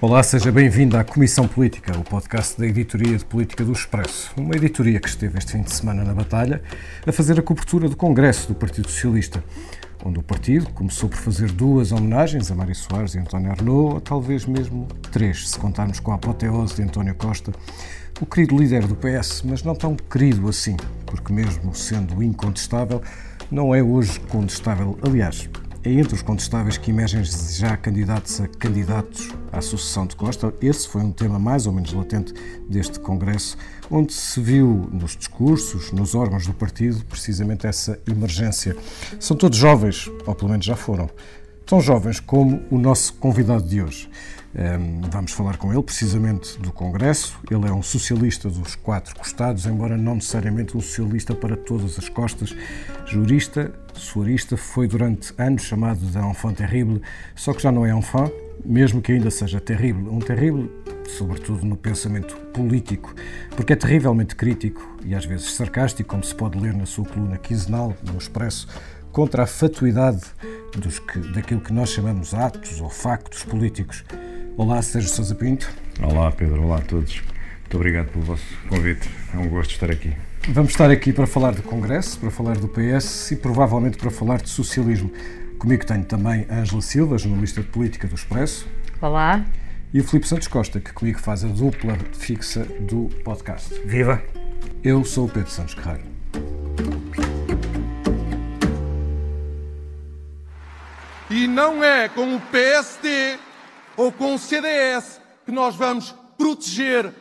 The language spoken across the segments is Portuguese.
Olá, seja bem-vindo à Comissão Política, o podcast da Editoria de Política do Expresso. Uma editoria que esteve este fim de semana na Batalha a fazer a cobertura do Congresso do Partido Socialista, onde o partido começou por fazer duas homenagens a Mário Soares e António Arnaud, ou talvez mesmo três, se contarmos com a apoteose de António Costa, o querido líder do PS, mas não tão querido assim, porque mesmo sendo incontestável, não é hoje contestável. Aliás, é entre os contestáveis que emergem já candidatos a candidatos à sucessão de Costa. Esse foi um tema mais ou menos latente deste Congresso, onde se viu nos discursos, nos órgãos do partido, precisamente essa emergência. São todos jovens, ou pelo menos já foram, tão jovens como o nosso convidado de hoje. Vamos falar com ele precisamente do Congresso. Ele é um socialista dos quatro costados, embora não necessariamente um socialista para todas as costas. Jurista, suarista, foi durante anos chamado de enfant terrible, só que já não é enfant, mesmo que ainda seja terrível. Um terrível, sobretudo no pensamento político, porque é terrivelmente crítico e às vezes sarcástico, como se pode ler na sua coluna quinzenal, no Expresso, contra a fatuidade dos que, daquilo que nós chamamos atos ou factos políticos. Olá, Sérgio Sousa Pinto. Olá, Pedro. Olá a todos. Muito obrigado pelo vosso convite. É um gosto estar aqui. Vamos estar aqui para falar do Congresso, para falar do PS e provavelmente para falar de socialismo. Comigo tenho também a Ângela Silva, jornalista de política do Expresso. Olá. E o Filipe Santos Costa, que comigo faz a dupla fixa do podcast. Viva! Eu sou o Pedro Santos Guerreiro. E não é com o PSD ou com o CDS que nós vamos proteger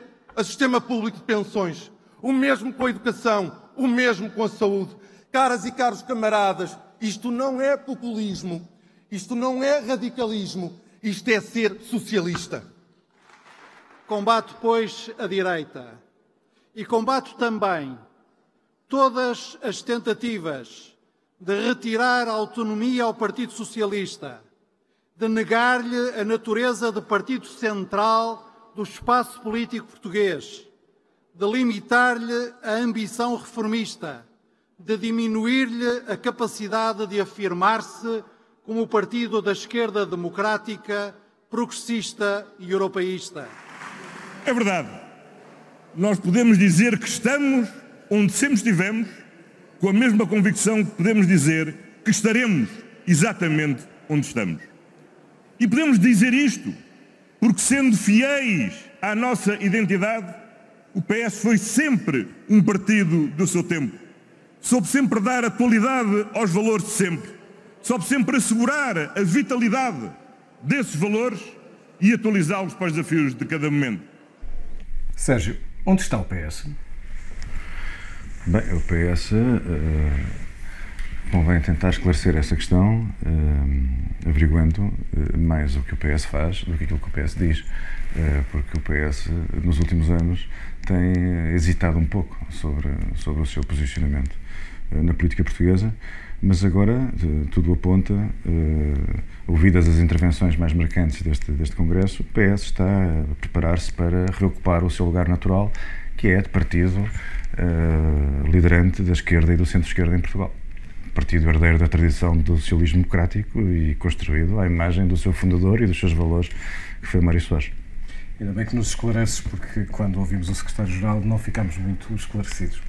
o sistema público de pensões. O mesmo com a educação, o mesmo com a saúde. Caras e caros camaradas, isto não é populismo, isto não é radicalismo, isto é ser socialista. Combato, pois, a direita e combato também todas as tentativas de retirar a autonomia ao Partido Socialista de negar-lhe a natureza de partido central do espaço político português, de limitar-lhe a ambição reformista, de diminuir-lhe a capacidade de afirmar-se como o partido da esquerda democrática, progressista e europeísta. É verdade. Nós podemos dizer que estamos onde sempre estivemos, com a mesma convicção que podemos dizer que estaremos exatamente onde estamos. E podemos dizer isto porque, sendo fiéis à nossa identidade, o PS foi sempre um partido do seu tempo. Soube sempre dar atualidade aos valores de sempre. Soube sempre assegurar a vitalidade desses valores e atualizá-los para os desafios de cada momento. Sérgio, onde está o PS? Bem, o PS uh Convém tentar esclarecer essa questão, uh, averiguando uh, mais o que o PS faz do que aquilo que o PS diz, uh, porque o PS, nos últimos anos, tem hesitado um pouco sobre, sobre o seu posicionamento na política portuguesa, mas agora tudo aponta, ouvidas as intervenções mais marcantes deste, deste Congresso, o PS está a preparar-se para reocupar o seu lugar natural, que é de partido liderante da esquerda e do centro-esquerda em Portugal partido herdeiro da tradição do socialismo democrático e construído à imagem do seu fundador e dos seus valores, que foi Mário Soares. Ainda bem que nos esclareces, porque quando ouvimos o secretário-geral não ficámos muito esclarecidos.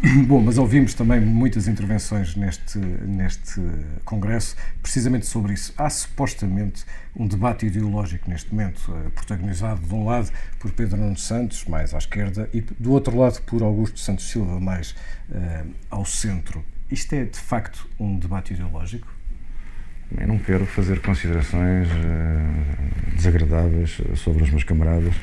Bom, mas ouvimos também muitas intervenções neste, neste Congresso precisamente sobre isso. Há supostamente um debate ideológico neste momento, eh, protagonizado de um lado por Pedro Nuno Santos, mais à esquerda, e do outro lado por Augusto Santos Silva, mais uh, ao centro. Isto é, de facto, um debate ideológico? Não quero fazer considerações uh, desagradáveis sobre os meus camaradas,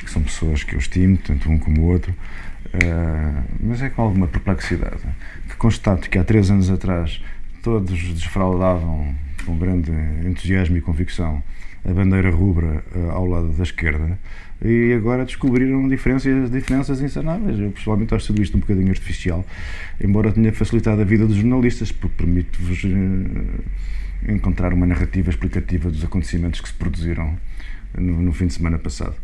que são pessoas que eu estimo, tanto um como o outro, uh, mas é com alguma perplexidade que constato que há três anos atrás todos desfraudavam com grande entusiasmo e convicção a bandeira rubra uh, ao lado da esquerda e agora descobriram diferenças, diferenças insanáveis. Eu pessoalmente acho tudo isto um bocadinho artificial, embora tenha facilitado a vida dos jornalistas, porque permite-vos uh, encontrar uma narrativa explicativa dos acontecimentos que se produziram no, no fim de semana passado.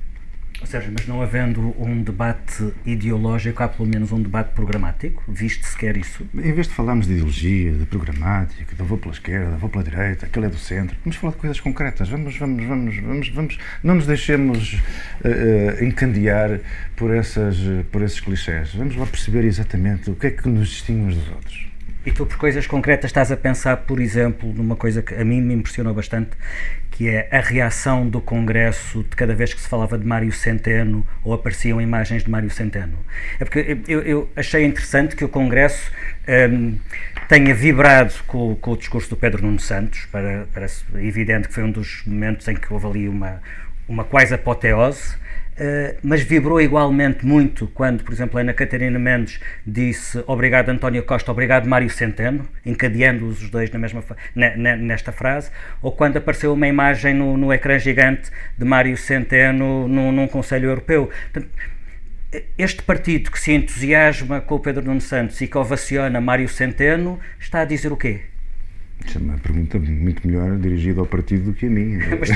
Sérgio, mas não havendo um debate ideológico, há pelo menos um debate programático? Viste sequer isso? Em vez de falarmos de ideologia, de programática, de vou pela esquerda, vou pela direita, aquele é do centro, vamos falar de coisas concretas. Vamos, vamos, vamos, vamos, vamos não nos deixemos uh, encandear por, essas, por esses clichés. Vamos lá perceber exatamente o que é que nos distingue uns dos outros. E tu, por coisas concretas, estás a pensar, por exemplo, numa coisa que a mim me impressionou bastante, que é a reação do Congresso de cada vez que se falava de Mário Centeno ou apareciam imagens de Mário Centeno. É porque eu, eu achei interessante que o Congresso um, tenha vibrado com, com, o discurso do Pedro Nuno Santos, para, parece evidente que foi um dos momentos em que houve ali uma, uma quase apoteose, mas vibrou igualmente muito quando, por exemplo, Ana Catarina Mendes disse obrigado António Costa, obrigado Mário Centeno, encadeando-os os dois na mesma nesta frase, ou quando apareceu uma imagem no, no ecrã gigante de Mário Centeno num, num Conselho Europeu. Portanto, este partido que se entusiasma com o Pedro Nuno Santos e que ovaciona Mário Centeno está a dizer o quê? Isso é uma pergunta muito melhor dirigida ao partido do que a mim. mas,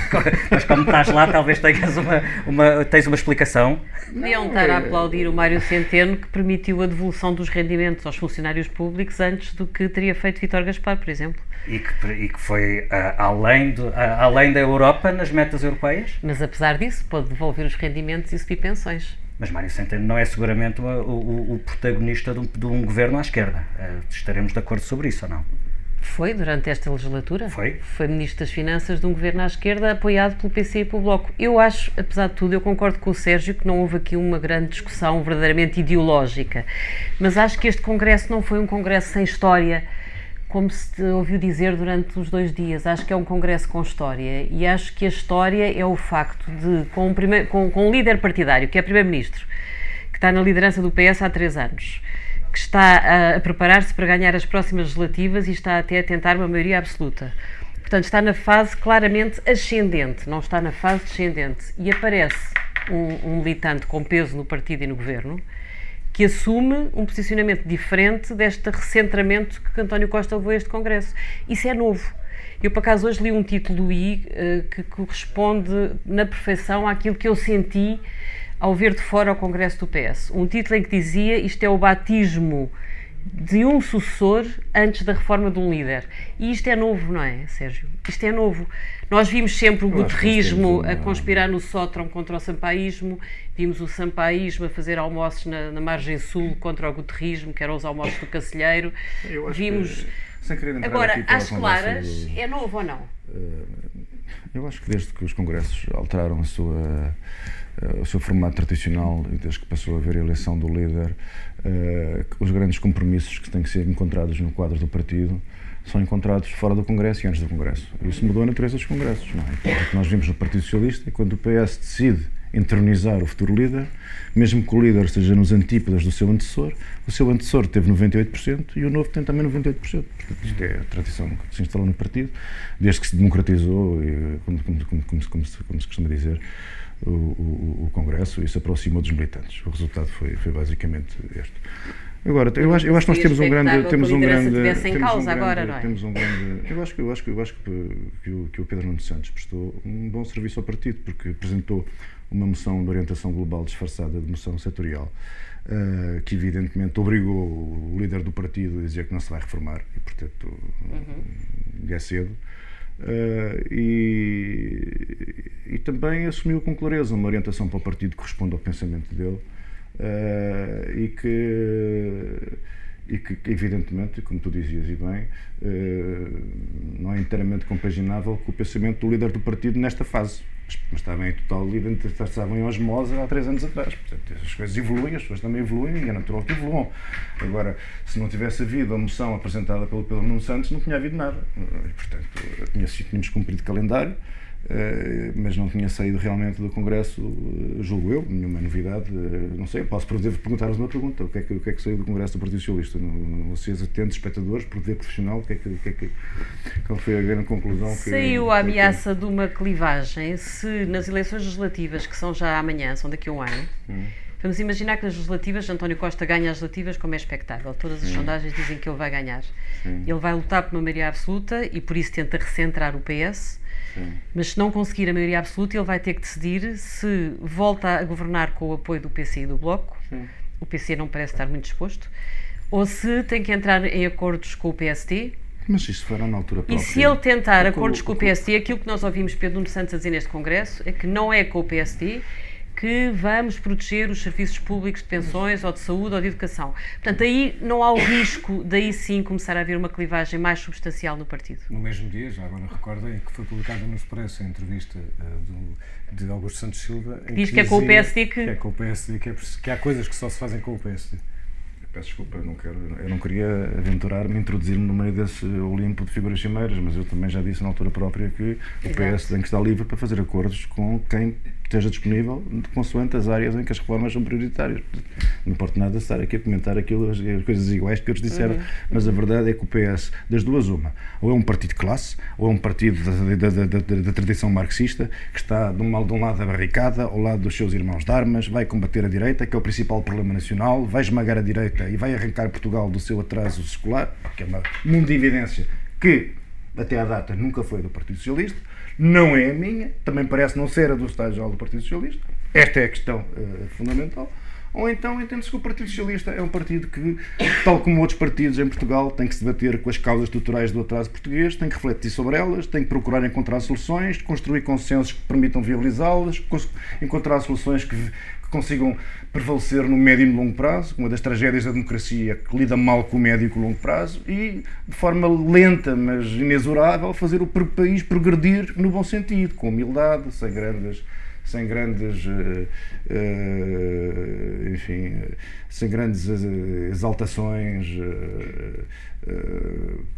mas, como estás lá, talvez tenhas uma, uma, tens uma explicação. Deviam estar a é- aplaudir o Mário Centeno, que permitiu a devolução dos rendimentos aos funcionários públicos antes do que teria feito Vítor Gaspar, por exemplo. E que, e que foi uh, além, de, uh, além da Europa nas metas europeias? Mas apesar disso, pode devolver os rendimentos e subir pensões. Mas Mário Centeno não é seguramente o, o, o protagonista de um, de um, governo à esquerda. Uh, estaremos de acordo sobre isso ou não? Foi durante esta legislatura? Foi. Foi Ministro das Finanças de um governo à esquerda apoiado pelo PC e pelo Bloco. Eu acho, apesar de tudo, eu concordo com o Sérgio que não houve aqui uma grande discussão verdadeiramente ideológica. Mas acho que este Congresso não foi um Congresso sem história, como se ouviu dizer durante os dois dias. Acho que é um Congresso com história. E acho que a história é o facto de, com um, primeiro, com, com um líder partidário, que é Primeiro-Ministro, que está na liderança do PS há três anos que está a, preparar-se para ganhar as próximas legislativas e está até a tentar uma maioria absoluta. Portanto, está na fase claramente ascendente, não está na fase descendente. E aparece um, um militante com peso no partido e no governo que assume um posicionamento diferente deste recentramento que António Costa levou a este Congresso. Isso é novo. Eu, por acaso, hoje li um título I uh, que corresponde na perfeição àquilo que eu senti ao ver de fora o Congresso do PS. Um título em que dizia isto é o batismo de um sucessor antes da reforma de um líder. E isto é novo, não é, Sérgio? Isto é novo. Nós vimos sempre o guterrismo a conspirar no sótão contra o sampaísmo, vimos o sampaísmo a fazer almoços na, na margem sul contra o guterrismo, que eram os almoços do Cacilheiro. vimos... Que, Agora, às claras, do... é novo ou não? Eh, eu acho que desde que os congressos alteraram a sua o seu formato tradicional, desde que passou a haver a eleição do líder, uh, os grandes compromissos que têm que ser encontrados no quadro do partido são encontrados fora do Congresso e antes do Congresso. Isso mudou a natureza dos Congressos. Não é? O que nós vimos no Partido Socialista, quando o PS decide entronizar o futuro líder, mesmo que o líder esteja nos antípodas do seu antecessor, o seu antecessor teve 98% e o novo tem também 98%. Portanto, isto é a tradição que se instalou no partido, desde que se democratizou, como, como, como, como se costuma dizer, o, o, o Congresso e se aproximou dos militantes. O resultado foi, foi basicamente este. Agora, eu acho, eu acho que nós temos um grande, temos um grande, temos um grande, agora, não é? temos um grande, eu acho que eu acho eu acho que, que, o, que o Pedro Nuno Santos prestou um bom serviço ao partido porque apresentou uma moção de orientação global disfarçada de moção setorial, uh, que evidentemente obrigou o líder do partido a dizer que não se vai reformar e portanto uhum. é cedo. Uh, e, e, também assumiu com clareza uma orientação para o partido que corresponde ao pensamento dele uh, e, que, e que, evidentemente, como tu dizias e bem, uh, não é inteiramente compaginável com o pensamento do líder do partido nesta fase. Mas, mas estava em total estavam em osmose há três anos atrás. Portanto, as coisas evoluem, as pessoas também evoluem e é natural que evoluam. Agora, se não tivesse havido a moção apresentada pelo Pedro Nuno Santos, não tinha havido nada. E, portanto, tínhamos cumprido calendário. Uh, mas não tinha saído realmente do Congresso, uh, julgo eu, nenhuma novidade. Uh, não sei, posso perguntar-vos uma pergunta: o que, é que, o que é que saiu do Congresso do Partido Socialista? Vocês atentos, espectadores, poder profissional, o que é que, que, é que, qual foi a grande conclusão? Que, saiu a ameaça de uma clivagem se nas eleições legislativas, que são já amanhã, são daqui a um ano. Hum Vamos imaginar que nas legislativas António Costa ganha as legislativas como é expectável. Todas as sondagens dizem que ele vai ganhar. Ele vai lutar por uma maioria absoluta e por isso tenta recentrar o PS. Mas se não conseguir a maioria absoluta, ele vai ter que decidir se volta a governar com o apoio do PC e do Bloco. O PC não parece estar muito disposto. Ou se tem que entrar em acordos com o PSD. Mas isso fará na altura própria. E se ele tentar acordos com o PSD, aquilo que nós ouvimos Pedro Nuno Santos a dizer neste Congresso é que não é com o PSD que vamos proteger os serviços públicos de pensões ou de saúde ou de educação. Portanto, aí não há o risco daí sim começar a haver uma clivagem mais substancial no partido. No mesmo dia, já agora recordem que foi publicada no Expresso a entrevista eh, do, de Augusto Santos Silva. em Diz que é com o PSD que- que é com o PSD, que, é, que há coisas que só se fazem com o PSD. Peço desculpa, eu não, quero, eu não queria aventurar-me, introduzir-me no meio desse Olimpo de figuras cimeiras, mas eu também já disse na altura própria que o PS tem que estar livre para fazer acordos com quem esteja disponível, consoante as áreas em que as reformas são prioritárias. Não importa nada estar aqui a comentar aquilo, as, as coisas iguais que eles disseram, mas a verdade é que o PS, das duas, uma, ou é um partido de classe, ou é um partido da, da- da- da- tradição marxista, que está de um, de um lado da barricada, ao lado dos seus irmãos de armas, vai combater a direita, que é o principal problema nacional, vai esmagar a direita e vai arrancar Portugal do seu atraso secular, que é uma mundo de evidência que, até à data, nunca foi do Partido Socialista, não é a minha, também parece não ser a do Estado-Geral do Partido Socialista. Esta é a questão eh, fundamental. Ou então entende-se que o Partido Socialista é um partido que, tal como outros partidos em Portugal, tem que se debater com as causas estruturais do atraso português, tem que refletir sobre elas, tem que procurar encontrar soluções, construir consensos que permitam viabilizá-las, encontrar soluções que, que consigam prevalecer no médio e no longo prazo, uma das tragédias da democracia que lida mal com o médio e com o longo prazo, e de forma lenta, mas inexorável, fazer o país progredir no bom sentido, com humildade, sem grandes sem grandes, eh, eh, enfim, sem grandes eh, exaltações,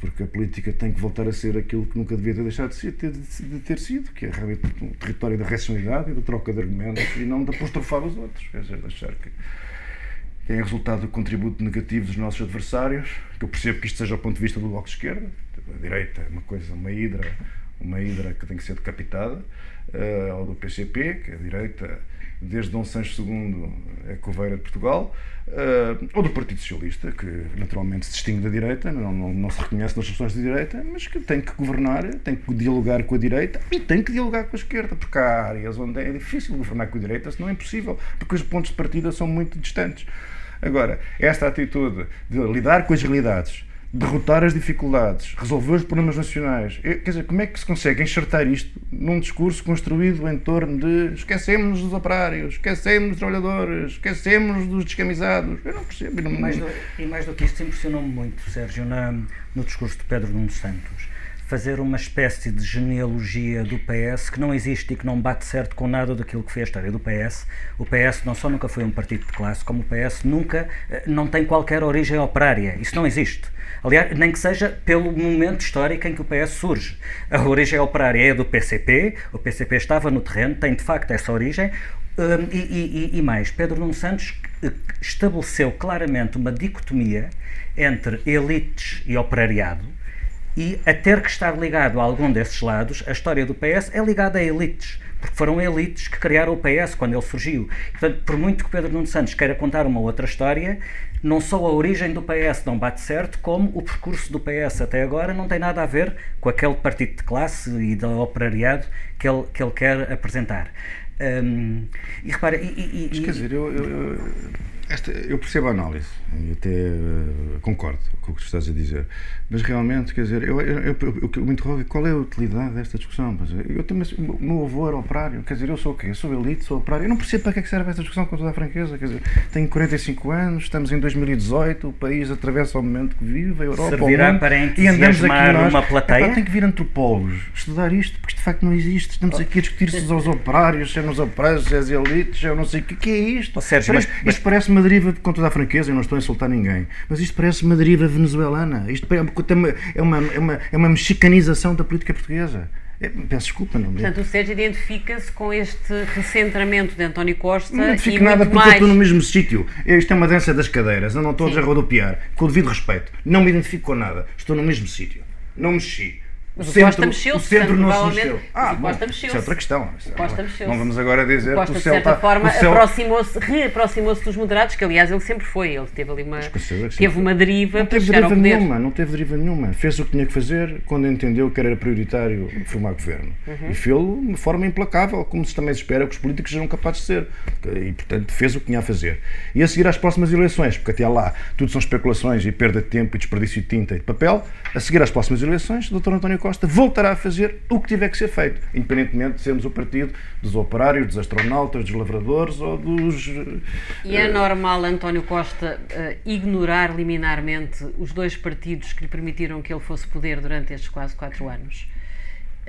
porque a política tem que voltar a ser aquilo que nunca devia ter deixado de, ter, sido, que é realmente um território da racionalidade e da troca de argumentos e não de apostrofar os outros, quer dizer, deixar que é resultado do contributo negativo dos nossos adversários, que eu percebo que isto seja ao ponto de vista do Bloco de Esquerda, a direita é uma coisa, uma hidra, uma hidra que tem que ser decapitada, eh, ou do PCP, que é a direita, desde Dom Sancho II é coveira de Portugal, eh, ou do Partido Socialista, que naturalmente se distingue da direita, não, não, não se reconhece nas soluções da direita, mas que tem que governar, tem que dialogar com a direita e tem que dialogar com a esquerda, porque há áreas onde é difícil governar com a direita, senão é impossível, porque os pontos de partida são muito distantes. Agora, esta atitude de lidar com as realidades, derrotar as dificuldades, resolver os problemas nacionais, eu- quer dizer, como é que se consegue enxertar isto num discurso construído em torno de esquecemos dos operários, esquecemos dos trabalhadores, esquecemos dos descamisados? Eu não percebo. Não, E mais do, e mais do que isto, impressionou-me muito, Sérgio, na, no discurso de Pedro Nuno Santos, fazer uma espécie de genealogia do PS que não existe e que não bate certo com nada daquilo que foi a história do PS. O PS não só nunca foi um partido de classe, como o PS nunca, eh, não tem qualquer origem operária. Isso não existe. Aliás, nem que seja pelo momento histórico em que o PS surge. A origem operária é do PCP, o PCP estava no terreno, tem de facto essa origem, Hum, e, e- e- mais, Pedro Nuno Santos eh, estabeleceu claramente uma dicotomia entre elites e operariado, e a ter que estar ligado a algum desses lados, a história do PS é ligada a elites, porque foram elites que criaram o PS quando ele surgiu. Portanto, por muito que Pedro Nuno Santos queira contar uma outra história, não só a origem do PS não bate certo, como o percurso do PS até agora não tem nada a ver com aquele partido de classe e do operariado que ele, que ele quer apresentar. Hum, e repara, e, e- Mas quer dizer, eu, eu, eu- esta- eu percebo a análise e até eh, concordo com o que tu estás a dizer, mas realmente, quer dizer, eu, eu, eu, eu- eu me interrogo é qual é a utilidade desta discussão. É, Eu também, o meu avô era operário, quer dizer, eu sou o quê? Eu sou elite, sou operário. Eu não percebo para que é que serve esta discussão com toda a franqueza. Quer dizer, tenho 45 anos, estamos em 2018, o país atravessa o momento que vive, a Europa, Servirá mundo, para entusiasmar nós. uma plateia? Epá, tem que vir antropólogos estudar isto, porque isto de facto não existe. Estamos aqui a discutir se aos operários, se é nos operários, se é as elites, se eu não sei o que, que é isto. Ó, Sérgio, Parece- mas- mas- Isto parece uma deriva, com toda a franqueza, eu não estou a insultar ninguém, mas isto parece uma deriva venezuelana. Isto é uma, é uma, é uma, é uma mexicanização da política portuguesa. É, peço desculpa, não me Portanto, o Sérgio identifica-se com este recentramento de António Costa não identifico nada porque eu mais. estou no mesmo sítio. Isto é uma dança das cadeiras, andam todos Sim. a rodopiar, com o devido respeito. Não me identifico com nada, estou no mesmo sítio. Não mexi. Mas o centro, Costa mexeu-se, o centro portanto, não se mexeu. Ah, o bom, Costa isso é outra questão. O Costa mexeu-se. Não vamos agora dizer O Costa, que o de céu certa forma, aproximou-se, reaproximou-se dos moderados, que aliás ele sempre foi. Ele teve ali uma, teve uma deriva Não teve deriva nenhuma, não teve deriva nenhuma. Fez o que tinha que fazer quando entendeu que era prioritário formar governo. Uhum. E fez-lo de forma implacável, como se também se espera que os políticos sejam capazes de ser. E, portanto, fez o que tinha a fazer. E a seguir às próximas eleições, porque até lá tudo são especulações e perda de tempo e desperdício de tinta e de papel, a seguir às próximas eleições, o Dr. António Costa voltará a fazer o que tiver que ser feito, independentemente de sermos o partido dos operários, dos astronautas, dos lavradores ou dos. E é normal António Costa eh, ignorar liminarmente os dois partidos que lhe permitiram que ele fosse poder durante estes quase quatro anos?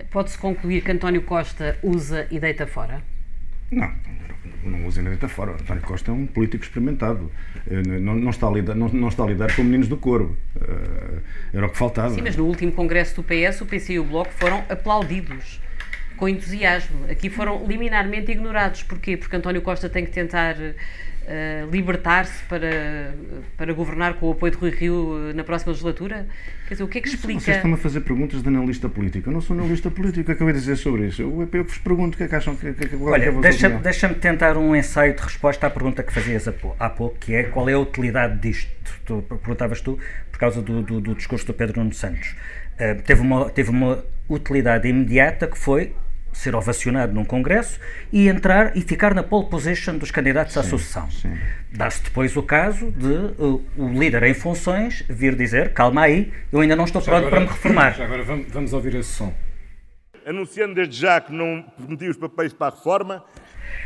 Pode-se concluir que António Costa usa e deita fora? Não, não usem nada fora. António Costa é um político experimentado. Eh, Não, não está, a lidar, não, não está a lidar com meninos do coro. Eh, Era o que faltava. Sim, mas no último congresso do PS, o PC e o Bloco foram aplaudidos com entusiasmo. Aqui foram liminarmente ignorados. Porquê? Porque António Costa tem que tentar eh, libertar-se para, para governar com o apoio de Rui Rio eh, na próxima legislatura? Quer dizer, o que é que explica... Vocês estão a fazer perguntas de analista político. Eu não sou analista político. Acabei de dizer sobre isso. Eu, eu vos pergunto o que é que acham que, que, que, é é Olha, deixa- opinião. deixa-me tentar um ensaio de resposta à pergunta que fazias há pou- há pouco, que é qual é a utilidade disto? Tu, perguntavas tu, por causa do, do- do discurso do Pedro Nuno Santos. Ah, teve, uma, teve uma utilidade imediata que foi ser ovacionado num congresso e entrar e ficar na pole position dos candidatos à sucessão. sim. Dá-se depois o caso de uh, o líder em funções vir dizer, calma aí, eu ainda não estou pronto para me reformar. Já agora vamos, vamos ouvir esse som. Anunciando desde já que não prometi os papéis para a reforma,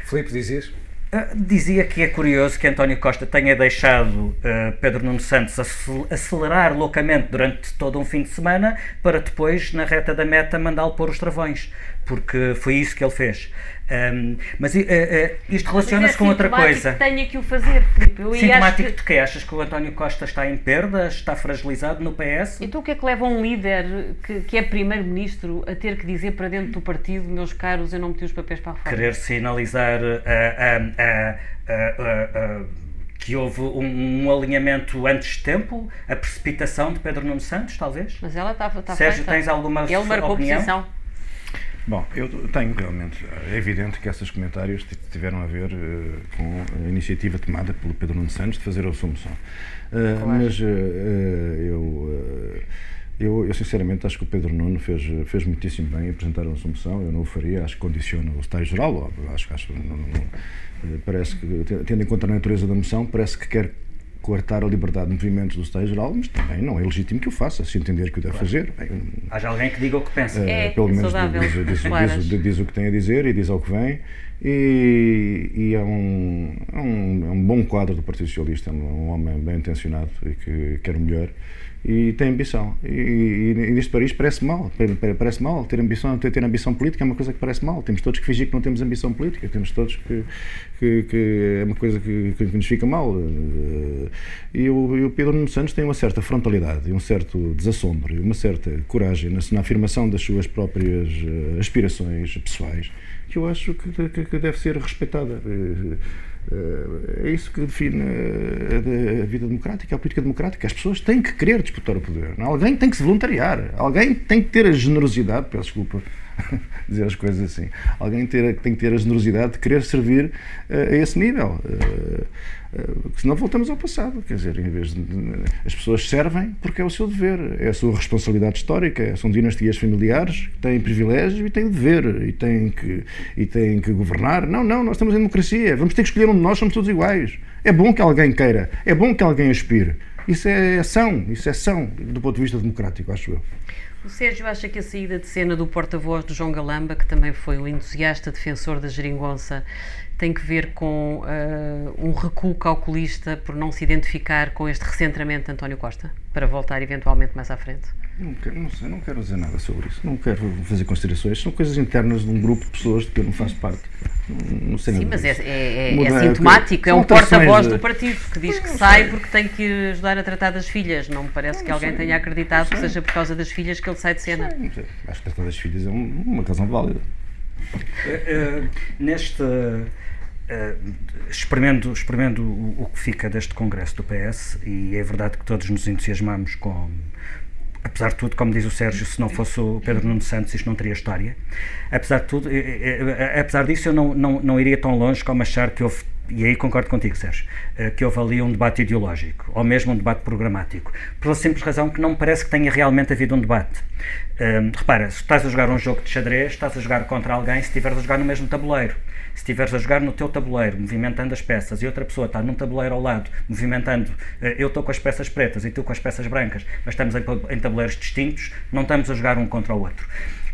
Filipe, dizias? Uh, Dizia que é curioso que António Costa tenha deixado uh, Pedro Nuno Santos acel- acelerar loucamente durante todo um fim de semana para depois, na reta da meta, mandá-lo pôr os travões, porque foi isso que ele fez. Um, mas uh, uh, isto relaciona-se é com outra coisa. que tenha que o fazer, Filipe. Eu Sintomático que... de que achas que o António Costa está em perda, está fragilizado no PS? Então o que é que leva um líder que, que é primeiro-ministro a ter que dizer para dentro do partido, meus caros, eu não meti os papéis para a reforma? Querer sinalizar uh, que houve um, um alinhamento antes de tempo, a precipitação de Pedro Nuno Santos, talvez? Mas ela está está Sérgio, feita. tens alguma Ele marcou opinião? posição. Bom, eu tenho realmente. É evidente que esses comentários tiveram a ver eh, com a iniciativa tomada pelo Pedro Nuno Santos de fazer a assunção. Eh, Mas eh, eu, eu, eu, sinceramente, acho que o Pedro Nuno fez, fez muitíssimo bem em apresentar a assunção. Eu não o faria, acho que condiciona o estágio geral. Acho, acho, não, não- parece que, te- tendo em conta a natureza da moção, parece que quer coartar a liberdade de movimentos do estágio geral, mas também não é legítimo que o faça, se entender que o deve fazer. Bem, Haja alguém que diga o que pensa. É, eh, pelo menos saudável, diz, diz- diz- diz- diz o que tem a dizer e diz ao que vem. E, e é, um, é, um, é um bom quadro do Partido Socialista, é um homem bem intencionado e que quer o melhor e tem ambição. E, e, e neste país parece mal, pa- pa- parece mal ter ambição, ter, ter ambição política é uma coisa que parece mal. Temos todos que fingir que não temos ambição política, temos todos que, que, que é uma coisa que, que, nos fica mal. Eh, E o, e o Pedro Nuno Santos tem uma certa frontalidade, um certo desassombro, uma certa coragem na, na afirmação das suas próprias eh, aspirações pessoais, que eu acho que, que- que deve ser respeitada. Eh, É isso que define eh, a, a vida democrática, a política democrática. As pessoas têm que querer disputar o poder. Alguém tem que se voluntariar. Alguém tem que ter a generosidade, peço desculpa dizer as coisas assim, alguém ter, tem que ter a generosidade de querer servir eh, a esse nível. Eh, eh, senão voltamos ao passado. Quer dizer, em vez de, as pessoas servem porque é o seu dever, é a sua responsabilidade histórica. São dinastias familiares que têm privilégios e têm dever e têm que, e têm que governar. Não, não, nós estamos em democracia. Vamos ter que escolher um de nós, somos todos iguais. É bom que alguém queira, é bom que alguém aspire. Isso é ação, isso é ação do ponto de vista democrático, acho eu. O Sérgio acha que a saída de cena do porta-voz do João Galamba, que também foi um entusiasta defensor da geringonça, tem que ver com ah, um recuo calculista por não se identificar com este recentramento de António Costa, para voltar eventualmente mais à frente? Não quero, não, sei, não quero dizer nada sobre isso. Não quero fazer considerações. São coisas internas de um grupo de pessoas de que eu não faço parte. Não, não sei Sim, mas é, é, é- é sintomático, é um porta-voz alterações do de- partido que diz que sai porque tem que ajudar a tratar das filhas. Não me parece que alguém tenha acreditado que seja por causa das filhas que ele sai de cena. Sei. Acho que tratar das filhas é um- uma razão válida. Uh, neste. uh, experimento, experimento o, o que fica deste congresso do PS, e é verdade que todos nos entusiasmamos com, apesar de tudo, como diz o Sérgio, se não fosse o Pedro Nuno Santos, isto não teria história. Apesar de tudo, apesar disso, eu não, não, não iria tão longe como achar que houve e aí concordo contigo, Sérgio, eh, que houve ali um debate ideológico, ou mesmo um debate programático, pela simples razão que não me parece que tenha realmente havido um debate. Um, repara, se estás a jogar um jogo de xadrez, estás a jogar contra alguém se estiveres a jogar no mesmo tabuleiro. Se estiveres a jogar no teu tabuleiro, movimentando as peças, e outra pessoa está num tabuleiro ao lado, movimentando, eh, eu estou com as peças pretas e tu com as peças brancas, mas estamos em tabuleiros distintos, não estamos a jogar um contra o outro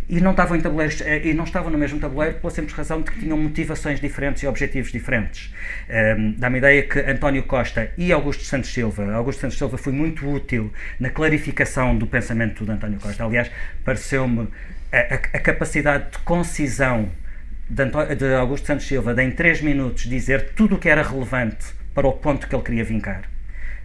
e não estavam em tabuleiros eh, e não estavam no mesmo tabuleiro pela simples razão de que tinham motivações diferentes e objetivos diferentes. Um, ehm, Dá-me ideia que António Costa e Augusto Santos Silva, Augusto Santos Silva foi muito útil na clarificação do pensamento de António Costa. Aliás, pareceu-me a, a, a, capacidade de concisão de, de Augusto Santos Silva de em três minutos dizer tudo o que era relevante para o ponto que ele queria vincar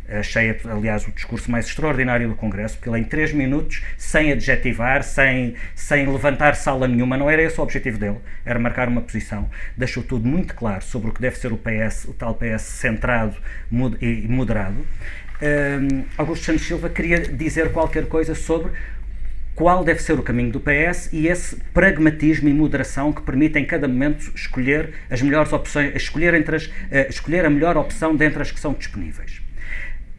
Achei, aliás, o discurso mais extraordinário do Congresso, porque ele, em três minutos, sem adjetivar, sem, sem levantar sala nenhuma, não era esse o objetivo dele, era marcar uma posição. Deixou tudo muito claro sobre o que deve ser o PS, o tal PS centrado e moderado. Um, Augusto Santos Silva queria dizer qualquer coisa sobre qual deve ser o caminho do PS e esse pragmatismo e moderação que permite em cada momento escolher as melhores opções, escolher, entre as, uh, escolher a melhor opção dentre as que são disponíveis.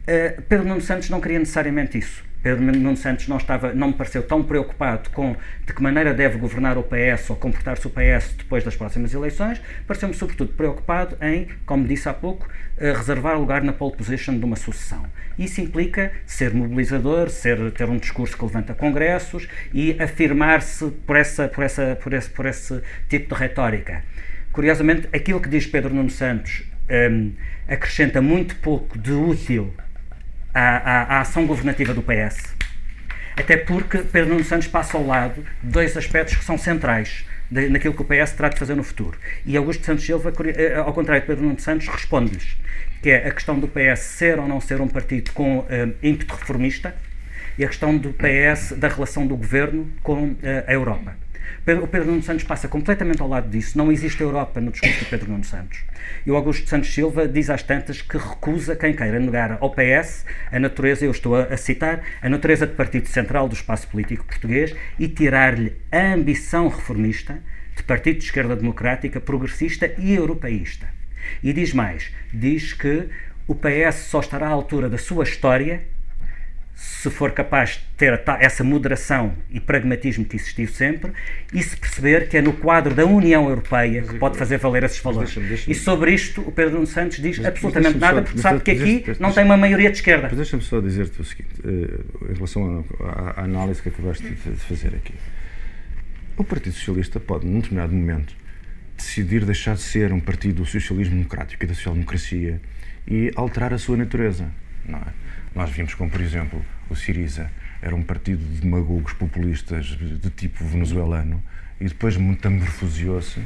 Uh, Pedro Nuno Santos não queria necessariamente isso. Pedro Nuno Santos não, estava, não me pareceu tão preocupado com de que maneira deve governar o PS ou comportar-se o PS depois das próximas eleições, pareceu-me sobretudo preocupado em, como disse há pouco, uh, reservar lugar na pole position de uma sucessão. Isso implica ser mobilizador, ser, ter um discurso que levanta congressos e afirmar-se por, essa, por, essa, por, esse, por esse tipo de retórica. Curiosamente, aquilo que diz Pedro Nuno Santos um, ehm, acrescenta muito pouco de útil à, à, à ação governativa do PS. Até porque Pedro Nuno Santos passa ao lado dois aspectos que são centrais naquilo que o PS terá de fazer no futuro. E Augusto Santos Silva, eh, ao contrário de Pedro Nuno Santos, responde-lhes que é a questão do PS ser ou não ser um partido com uh, ímpeto reformista e a questão do PS, da relação do governo com uh, a Europa. O Pedro Nuno Santos passa completamente ao lado disso. Não existe Europa no discurso do Pedro Nuno Santos. E o Augusto Santos Silva diz às tantas que recusa quem queira negar ao PS a natureza, eu estou a citar, a natureza de partido central do espaço político português e tirar-lhe a ambição reformista de partido de esquerda democrática, progressista e europeísta. E diz mais: diz que o PS só estará à altura da sua história se for capaz de ter essa moderação e pragmatismo que existiu sempre e se perceber que é no quadro da União Europeia que pode fazer valer esses valores. Deixa -me, deixa -me. E sobre isto o Pedro Nuno Santos diz mas, absolutamente nada, porque sabe que aqui não tem uma maioria de esquerda. Mas deixa-me só dizer-te o seguinte, uh, em relação à, análise que acabaste de, de fazer aqui. O Partido Socialista pode, num determinado momento, decidir deixar de ser um partido do socialismo democrático e da social-democracia e alterar a sua natureza, não é? Nós vimos como, por exemplo, o Siriza era um partido de demagogos populistas de tipo venezuelano e depois metamorfoseou-se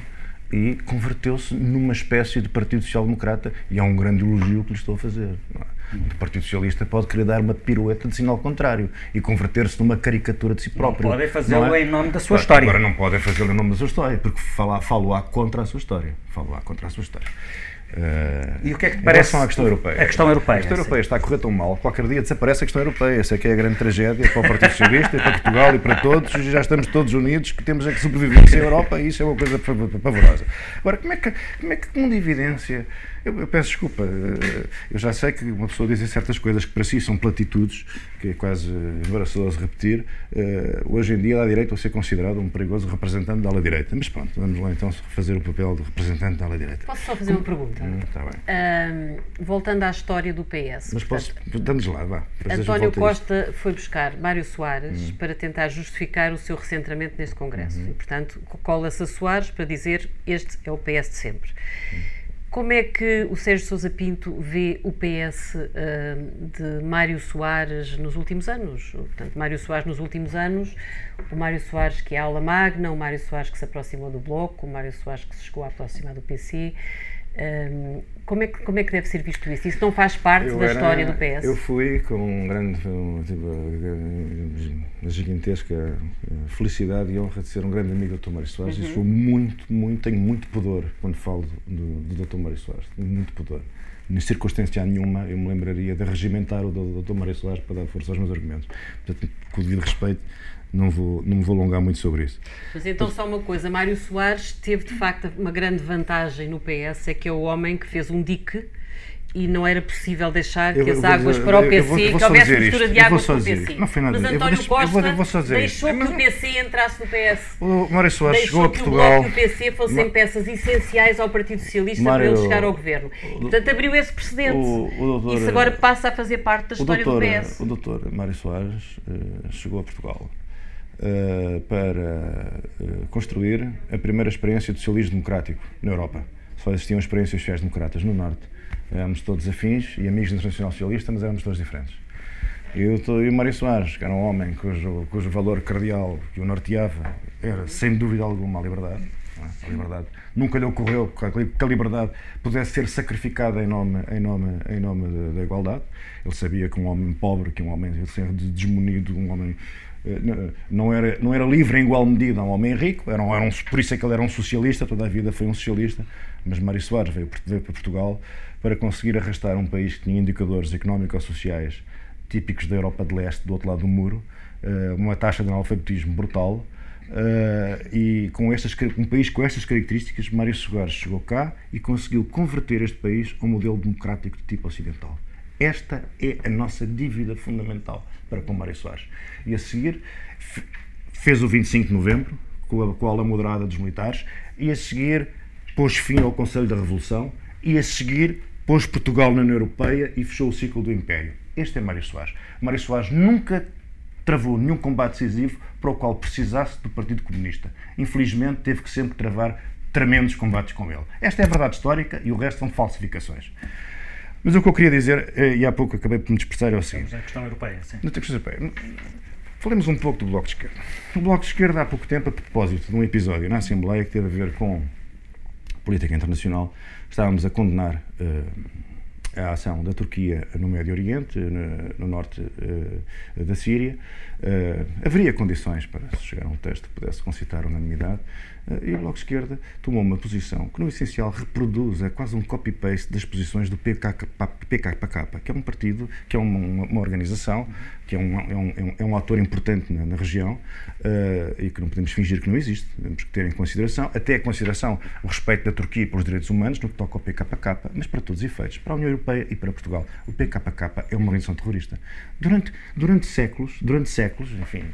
e converteu-se numa espécie de Partido Social Democrata e é um grande elogio que lhe estou a fazer. É? O Partido Socialista pode querer dar uma pirueta de sinal contrário e converter-se numa caricatura de si próprio. Não podem fazê-lo é? em nome da sua história. Agora não podem fazê-lo em nome da sua história, porque falo-á contra a sua história. Falo-á contra a sua história. Uh, e o que é que te parece? a questão europeia. A questão europeia. A questão europeia está a correr tão mal, qualquer dia desaparece a questão europeia. Essa é que é a grande tragédia para o Partido Socialista, para Portugal e para todos. Já estamos todos unidos, que temos é que sobreviver sem a Europa e isso é uma coisa pavorosa. Agora, como é que, como é que com evidência eu, eu, peço desculpa, eh, eu já sei que uma pessoa diz certas coisas que para si são platitudes, que é quase embaraçoso repetir. Uh, hoje em dia, a direita vai ser considerado um perigoso representante da ala direita. Mas pronto, vamos lá então fazer o papel de representante da ala direita. Posso só fazer uma pergunta? Hum, tá bem. voltando à história do PS. Mas posso, damos lá, vá. António Costa foi buscar Mário Soares hum. para tentar justificar o seu recentramento neste Congresso. Hum. E, portanto, cola-se a Soares para dizer este é o PS de sempre. Hum. Como é que o Sérgio Sousa Pinto vê o PS uh, de Mário Soares nos últimos anos? Portanto, Mário Soares nos últimos anos, o Mário Soares que é aula magna, o Mário Soares que se aproximou do Bloco, o Mário Soares que se chegou a aproximar do PC. Um, como é, que, como é que deve ser visto isso? Isso não faz parte eu da era, história do PS? Eu fui com um grande, tipo, uma gigantesca felicidade e honra de ser um grande amigo do Dr. Mário Soares uhum. e sou muito, muito, tenho muito pudor quando falo do, do Dr. Mário Soares, tenho muito pudor. Em circunstância nenhuma eu me lembraria de regimentar o Dr. Mário Soares para dar força aos meus argumentos. Portanto, com o devido respeito, não vou, não me vou alongar muito sobre isso. Mas então só uma coisa, Mário Soares teve de facto uma grande vantagem no PS, é que é o homem que fez um dique e não era possível deixar que as águas para o PC, vou, que houvesse mistura de águas para o PC. Não foi nada. Mas António eu vou, Costa eu vou, eu deixou que o PC entrasse no PS. O Mário Soares chegou a Portugal. que o PC fossem Ma... peças essenciais ao Partido Socialista Mário, para ele chegar ao governo. E, portanto, abriu esse precedente. O, o doutor, Isso agora passa a fazer parte da história doutor, do PS. O doutor Mário Soares uh, chegou a Portugal. Uh, para uh, construir a primeira experiência do socialismo democrático na Europa. Só existiam experiências sociais-democratas no Norte éramos todos afins e amigos do Internacional Socialista, mas éramos todos diferentes. Eu e o Mário Soares, que era um homem cujo, cujo valor cardeal que o norteava era, sem dúvida alguma, a liberdade. É? A liberdade. Nunca lhe ocorreu que a liberdade pudesse ser sacrificada em nome, em nome, em nome da igualdade. Ele sabia que um homem pobre, que um homem desmunido, um homem eh, não era, não era livre em igual medida um homem rico, era, era um, por isso é que ele era um socialista, toda a vida foi um socialista, mas Mário Soares veio, veio para Portugal para conseguir arrastar um país que tinha indicadores económico-sociais típicos da Europa de Leste, do outro lado do muro, eh, uma taxa de analfabetismo brutal, eh, e com estas, um país com estas características, Mário Soares chegou cá e conseguiu converter este país a um modelo democrático de tipo ocidental. Esta é a nossa dívida fundamental para com Mário Soares. E a seguir fez o 25 de novembro, com a, com a ala moderada dos militares, e a seguir pôs fim ao Conselho da Revolução, e a seguir pôs Portugal na União Europeia e fechou o ciclo do Império. Este é Mário Soares. Mário Soares nunca travou nenhum combate decisivo para o qual precisasse do Partido Comunista. Infelizmente, teve que sempre travar tremendos combates com ele. Esta é a verdade histórica e o resto são falsificações. Mas o que eu queria dizer, eh, e há pouco acabei por me dispersar, é o seguinte. Na questão europeia, sim. Na questão europeia. Falemos um pouco do Bloco de Esquerda. O Bloco de Esquerda, há pouco tempo, a propósito de um episódio na Assembleia que teve a ver com política internacional, estávamos a condenar uh, a ação da Turquia no Médio Oriente, no, no norte uh, da Síria. Uh, haveria condições para se chegar a um texto que pudesse concitar unanimidade. Eh, e o Bloco de Esquerda tomou uma posição que, no essencial, reproduz, é quase um copy-paste das posições do PKK, PKK, que é um partido, que é uma, uma organização, que é um, é um, é um ator importante na, na região uh, e que não podemos fingir que não existe, temos que ter em consideração, até a consideração, o respeito da Turquia pelos direitos humanos no que toca ao PKK, mas para todos os efeitos, para a União Europeia e para Portugal. O PKK é uma organização terrorista. Durante, durante séculos, durante séculos, enfim,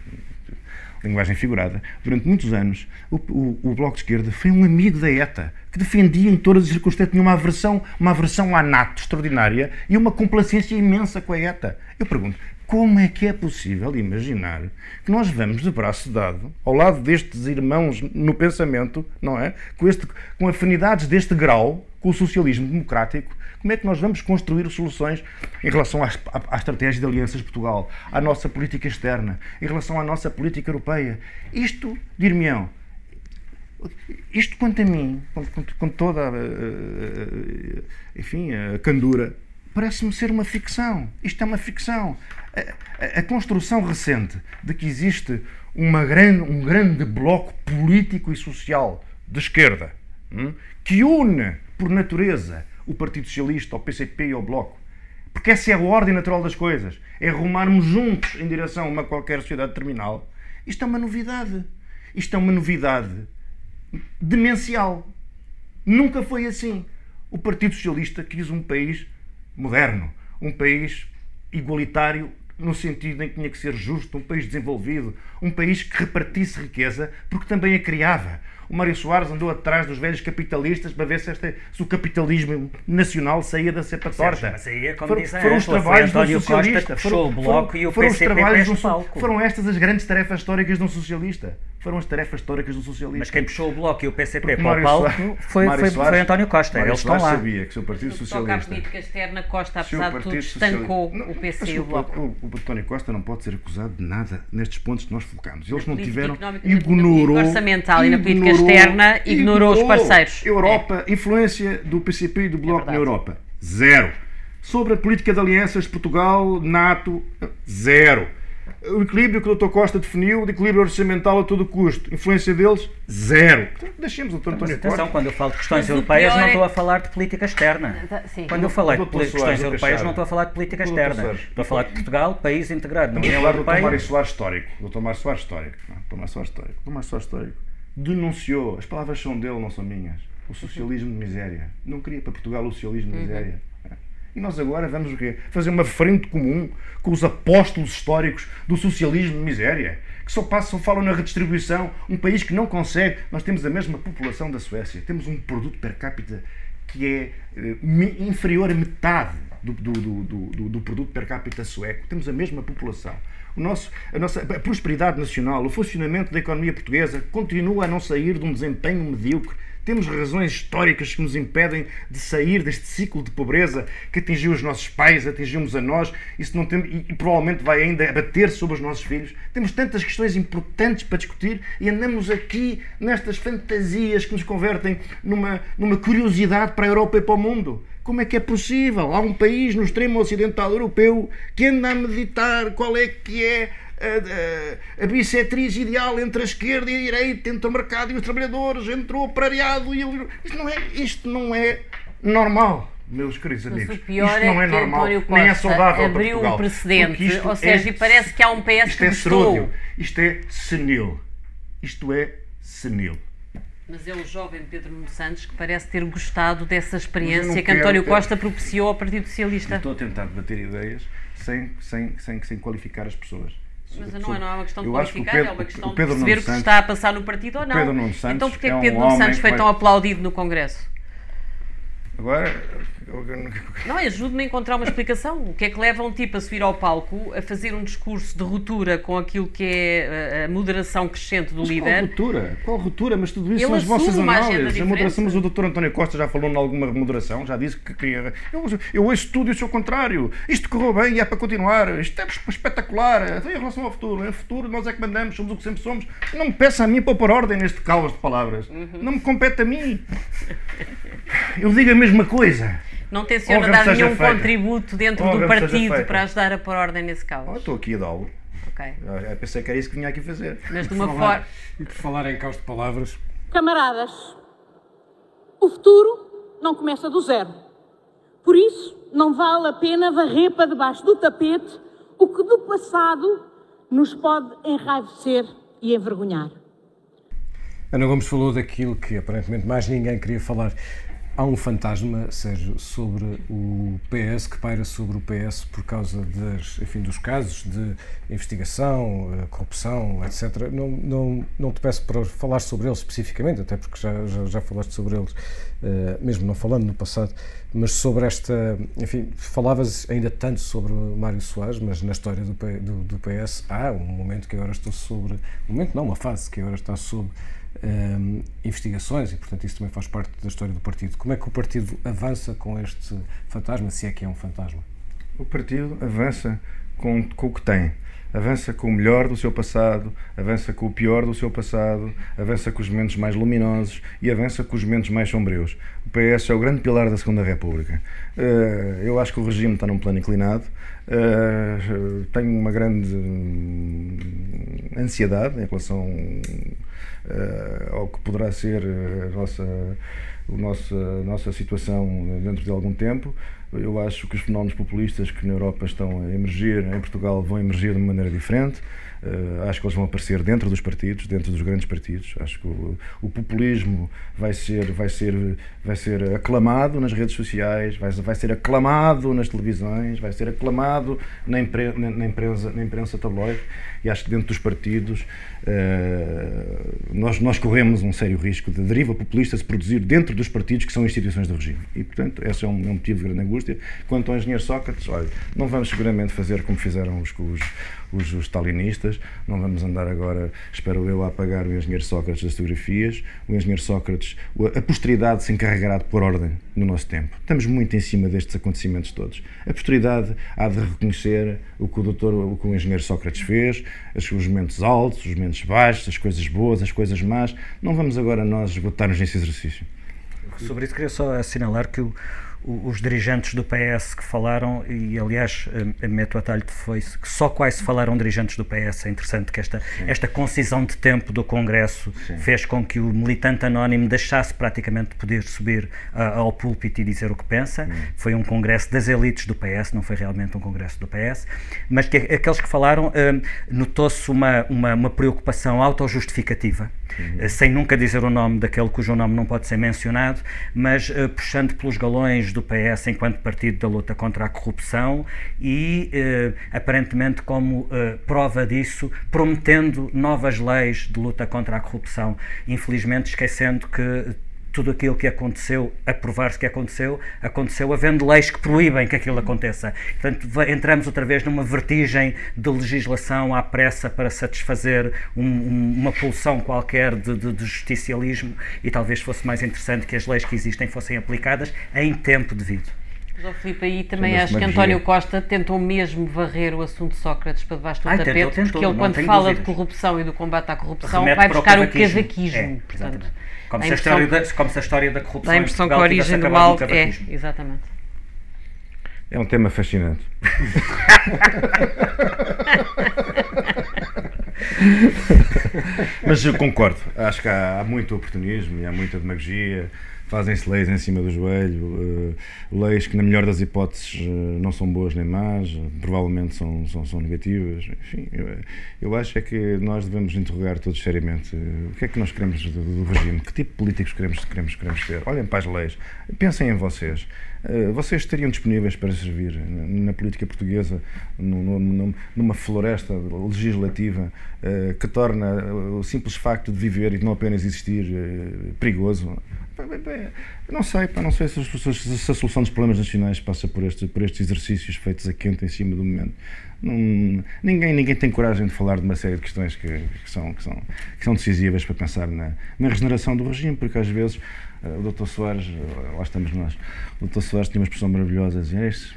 linguagem figurada, durante muitos anos, o, o, o, Bloco de Esquerda foi um amigo da ETA, que defendia em todas as circunstâncias, tinha uma aversão, uma aversão à NATO extraordinária e uma complacência imensa com a ETA. Eu pergunto, como é que é possível imaginar que nós vamos de braço dado ao lado destes irmãos no pensamento, não é? Com, este, com afinidades deste grau, com o socialismo democrático, como é que nós vamos construir soluções em relação à, à, estratégia de alianças de Portugal, à nossa política externa, em relação à nossa política europeia? Isto, dir-me-ão, isto quanto a mim, com, com, com toda a, enfim, a candura, parece-me ser uma ficção. Isto é uma ficção. A, a, a, construção recente de que existe uma grande, um grande bloco político e social de esquerda hum, que une, por natureza, o Partido Socialista, o PCP e o Bloco. Porque essa é a ordem natural das coisas. É rumarmos juntos em direção a uma qualquer sociedade terminal. Isto é uma novidade. Isto é uma novidade demencial. Nunca foi assim. O Partido Socialista quis um país moderno, um país igualitário no sentido em que tinha que ser justo, um país desenvolvido, um país que repartisse riqueza, porque também a criava, o Mário Soares andou atrás dos velhos capitalistas para ver se, este, se o capitalismo nacional saía da cepa torta. Mas aí é como foram, foram os trabalhos do socialista. Foram, o bloco foram, e o foram PCP os trabalhos do, Foram estas as grandes tarefas históricas de um socialista. Foram as tarefas históricas do socialista. Mas quem puxou o bloco e o PCP para o palco foi, foi, Soares, foi António Costa. Mário Eles estão lá. sabia que se o Partido Socialista... Toca a política externa, Costa, apesar de tudo, estancou o PC e o Bloco. O, o António Costa não pode ser acusado de nada nestes pontos que nós focamos. Eles não tiveram... Ignorou... orçamental e na política externa, ignorou, ignorou, os parceiros. Europa, é. influência do PCP e do Bloco é na Europa. Zero. Sobre a política de alianças de Portugal, NATO, zero o equilíbrio que o Dr. Costa definiu, de equilíbrio orçamental a todo custo. Influência deles, zero. deixemos o Dr. António Costa. Atenção, quando eu falo de questões europeias, não estou a falar de política externa. Sim. Quando eu falei de questões europeias, não estou a falar de política externa. Estou a falar de Portugal, país integrado na União Europeia. Dr. Mário Soares histórico. Dr. Mário Soares histórico. Dr. Mário Soares histórico. Dr. Mário Soares histórico. Denunciou, as palavras são dele, não são minhas, o socialismo de miséria. Não queria para Portugal o socialismo de uhum. miséria. E nós agora vamos? Fazer uma frente comum com os apóstolos históricos do socialismo de miséria, que só passam, falam na redistribuição, um país que não consegue. Nós temos a mesma população da Suécia, temos um produto per capita que é eh, inferior a metade do, do, do, do, produto per capita sueco. Temos a mesma população. O nosso, a nossa a prosperidade nacional, o funcionamento da economia portuguesa continua a não sair de um desempenho medíocre temos razões históricas que nos impedem de sair deste ciclo de pobreza que atingiu os nossos pais, atingimos a nós isso não tem, e, e provavelmente vai ainda abater sobre os nossos filhos. Temos tantas questões importantes para discutir e andamos aqui nestas fantasias que nos convertem numa, numa curiosidade para a Europa e para o mundo. Como é que é possível? Há um país no extremo ocidental europeu que anda a meditar qual é que é a, a, a bissetriz ideal entre a esquerda e a direita, entre o mercado e os trabalhadores, entre o operariado e o. Isto não é, isto não é normal meus queridos amigos. Mas o pior isto não é, é normal, nem é saudável abriu um precedente, ou seja, é, e parece que há um PS isto que é gostou. Isto é senil. Isto é senil. Mas é o jovem Pedro Nuno Santos que parece ter gostado dessa experiência que António ter... Costa propiciou ao Partido Socialista. estou a tentar debater ideias sem, sem, sem, sem qualificar as pessoas. Mas não é, não é uma questão de qualificar, Pedro, é uma questão de perceber o que está a passar no partido ou não. Então porquê é que Pedro Nuno Santos foi tão aplaudido no Congresso? Agora. Não, ajude-me a encontrar uma explicação. O que é que leva um tipo a subir ao palco, a fazer um discurso de ruptura com aquilo que é a moderação crescente do mas líder? Qual ruptura? Qual ruptura? Mas tudo isso Ele são as vossas análises. A moderação, mas o Dr. António Costa já falou em alguma moderação, já disse que queria. Eu, eu ouço tudo e o seu contrário. Isto correu bem e é para continuar. Isto é espetacular. Então, em relação ao futuro, em futuro nós é que mandamos, somos o que sempre somos. Não me peça a mim para pôr ordem neste caos de palavras. Uhum. Não me compete a mim. Eu digo a mesma coisa. Não tenciona dar nenhum feita. contributo dentro Honra do partido para ajudar a pôr ordem nesse caos? Oh, estou aqui a dá-lo. Ok. Eu pensei que era isso que vinha aqui fazer. Mas de uma forma. E por falar em caos de palavras. Camaradas, o futuro não começa do zero. Por isso, não vale a pena varrer para debaixo do tapete o que do passado nos pode enraivecer e envergonhar. Ana Gomes falou daquilo que aparentemente mais ninguém queria falar, Há um fantasma, Sérgio, sobre o PS, que paira sobre o PS por causa das, enfim, dos casos de investigação, eh, corrupção, etc. Não, não, não te peço para falar sobre eles especificamente, até porque já, já, já falaste sobre eles, uh, mesmo não falando no passado, mas sobre esta. Enfim, falavas ainda tanto sobre Mário Soares, mas na história do, do, do PS há um momento que agora estou sobre. Um momento, não, uma fase que agora está sobre um, ehm, investigações e, portanto, isso também faz parte da história do partido. Como é que o partido avança com este fantasma, se é que é um fantasma? O partido avança com, com o que tem. Avança com o melhor do seu passado, avança com o pior do seu passado, avança com os momentos mais luminosos e avança com os momentos mais sombrios. PS é o grande pilar da Segunda República. Uh, eu acho que o regime está num plano inclinado. Uh, tenho uma grande hum, ansiedade em relação uh, ao que poderá ser a nossa, a nossa, a nossa situação dentro de algum tempo. Eu acho que os fenómenos populistas que na Europa estão a emergir, em Portugal, vão emergir de uma maneira diferente. Uh, acho que eles vão aparecer dentro dos partidos, dentro dos grandes partidos. Acho que o, o, populismo vai ser, vai, ser, vai ser aclamado nas redes sociais, vai, vai ser aclamado nas televisões, vai ser aclamado na, impre, na, na, imprensa, na imprensa tabloide. E acho que dentro dos partidos nós, nós corremos um sério risco de deriva populista se produzir dentro dos partidos que são instituições do regime. E, portanto, esse é um, é um motivo de grande angústia. Quanto ao engenheiro Sócrates, olha, não vamos seguramente fazer como fizeram os, os, os, os stalinistas não vamos andar agora, espero eu, a apagar o engenheiro Sócrates das fotografias. O engenheiro Sócrates, a posteridade se encarregará de pôr ordem no nosso tempo. Estamos muito em cima destes acontecimentos todos. A posteridade há de reconhecer o que o doutor, o que o engenheiro Sócrates fez, os momentos altos, os momentos baixos, as coisas boas, as coisas más. Não vamos agora nós esgotar-nos nesse exercício. Sobre isso queria só assinalar que o, os dirigentes do PS que falaram, e aliás, meto a talho foi que só quase falaram dirigentes do PS. É interessante que esta, esta concisão de tempo do Congresso Sim. fez com que o militante anónimo deixasse praticamente de poder subir ao púlpito e dizer o que pensa. Foi um congresso das elites do PS, não foi realmente um congresso do PS. Mas que aqueles que falaram, notou-se uma, uma, uma preocupação autojustificativa, uhum. sem nunca dizer o nome daquele cujo nome não pode ser mencionado, mas puxando pelos galões do PS enquanto partido da luta contra a corrupção e, eh, aparentemente, como eh, prova disso, prometendo novas leis de luta contra a corrupção. Infelizmente, esquecendo que tudo aquilo que aconteceu, a provar-se que aconteceu, aconteceu havendo leis que proíbem que aquilo aconteça. Portanto, entramos outra vez numa vertigem de legislação à pressa para satisfazer um, um, uma pulsão qualquer de, de, de, justicialismo e talvez fosse mais interessante que as leis que existem fossem aplicadas em tempo devido. Mas, oh, Filipe, aí também acho que António Costa tentou mesmo varrer o assunto de Sócrates para debaixo do Ai, tapete, tentou, tentou, porque ele, quando fala dúvidas. de corrupção e do combate à corrupção, Remete vai buscar o cavaquismo. É, portanto, como, se a, história da, como se a história da corrupção dá a impressão que a origem do mal é, exatamente. É um tema fascinante. Mas eu concordo. Acho que há, há muito oportunismo e há muita demagogia fazem-se leis em cima do joelho, uh, leis que, na melhor das hipóteses, uh, não são boas nem más, uh, provavelmente são, são, são negativas. Enfim, eu, eu, acho é que nós devemos interrogar todos seriamente o que é que nós queremos do, do, regime, que tipo de políticos queremos, queremos, queremos ter. Olhem para as leis, pensem em vocês. Vocês estariam disponíveis para servir na política portuguesa, numa floresta legislativa que torna o simples facto de viver e de não apenas existir perigoso? Não sei, não sei se, a solução dos problemas nacionais passa por, este, por estes exercícios feitos a quente em cima do momento. Ninguém, ninguém tem coragem de falar de uma série de questões que, que, são, que, são, que são decisivas para pensar na, na regeneração do regime, porque às vezes o Dr. Soares, uh, lá estamos nós, o Dr. Soares tinha uma expressão maravilhosa a dizer: este,